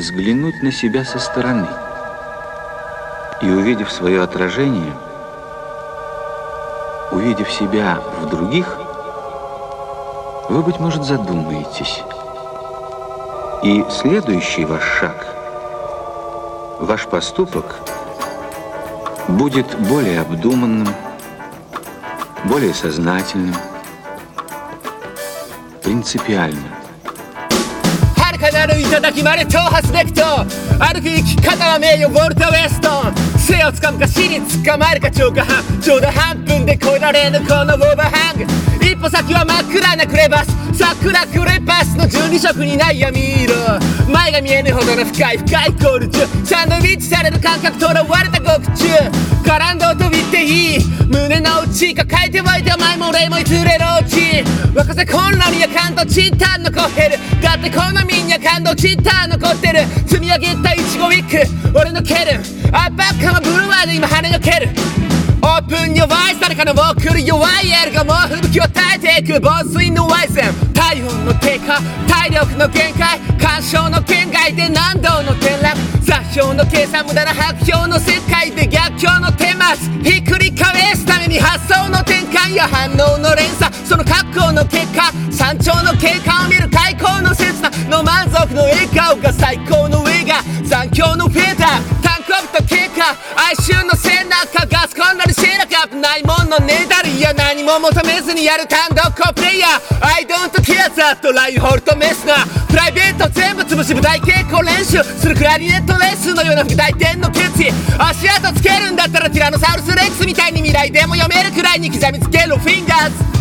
взглянуть на себя со стороны. И увидев свое отражение, увидев себя в других, вы, быть может, задумаетесь. И следующий ваш шаг, ваш поступок будет более обдуманным, более сознательным, принципиальным. なる頂まで挑発できと歩く生き方は名誉ウォルト・ウェストン。背をつかむか死に捕まえるか超過半ちょうど半分で越えられぬこのオーバーハング一歩先は真っ暗なクレバス桜クレパスの12色にない闇色前が見えぬほどの深い深いコール中サン。ドイッチされる感覚とらわれた獄中絡んで飛びっていい胸の内抱えて湧いてお前も霊もいずれのうち若さ混乱には感動チッタン残ってる。だってこのみんな感動チッタン残ってる。積み上げたイチゴウィック。俺の蹴る。アップアップカマブルワーで今跳ねのける。オープン弱い誰かのもう来る弱いエルがもう吹雪を耐えていく。防水のワイゼン。体温の低下。体力の限界。干渉の圏外で難度の転落。座標の計算無駄な白標の世界山頂の経過を見る開口の切なの満足の笑顔が最高の映画残響のフェーダータンクアップと経過哀愁の背中ガスコンなりシェラカップないもんのねだりいや何も求めずにやる単独コプレイヤー I don't care ザッとライホルトメスなプライベート全部潰し舞台稽古練習するクラリネットレッスンのような副大点の決意。足跡つけるんだったらティラノサウルスレックスみたいに未来でも読めるくらいに刻みつけるフィンガーズ。